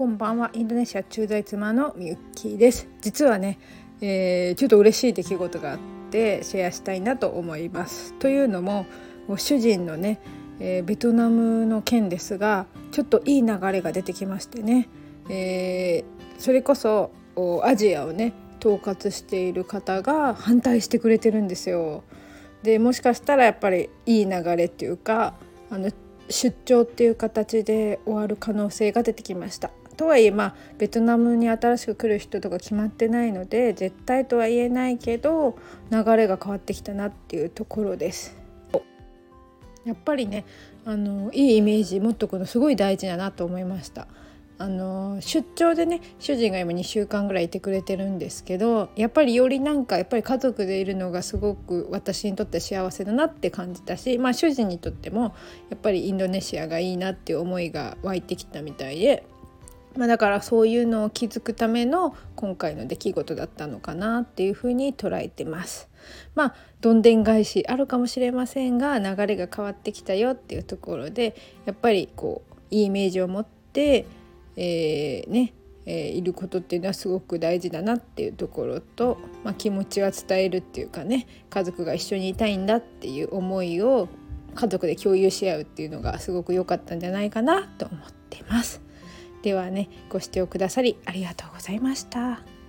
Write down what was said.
こんばんはインドネシア駐在妻のみゆきです実はね、えー、ちょっと嬉しい出来事があってシェアしたいなと思いますというのも主人のね、えー、ベトナムの件ですがちょっといい流れが出てきましてね、えー、それこそアジアをね統括している方が反対してくれてるんですよ。でもしかしたらやっぱりいい流れっていうかあの出張っていう形で終わる可能性が出てきました。とはいえまあベトナムに新しく来る人とか決まってないので絶対とは言えないけど流れが変わってきたなっていうところです。やっぱりねあのいいイメージ持っとくのすごい大事だなと思いました。あの出張でね主人が今2週間ぐらいいてくれてるんですけどやっぱりよりなんかやっぱり家族でいるのがすごく私にとって幸せだなって感じたし、まあ、主人にとってもやっぱりインドネシアがいいなっていう思いが湧いてきたみたいで。まあ、だからそういうのを気づくための今回の出来事だったのかなっていうふうに捉えてます。まあどんでん返しあるかもしれませんが流れが変わってきたよっていうところでやっぱりこういいイメージを持ってえー、ねえ、いることっていうのはすごく大事だなっていうところと、まあ、気持ちは伝えるっていうかね家族が一緒にいたいんだっていう思いを家族で共有し合うっていうのがすごく良かったんじゃないかなと思ってます。ではねご視聴くださりありがとうございました。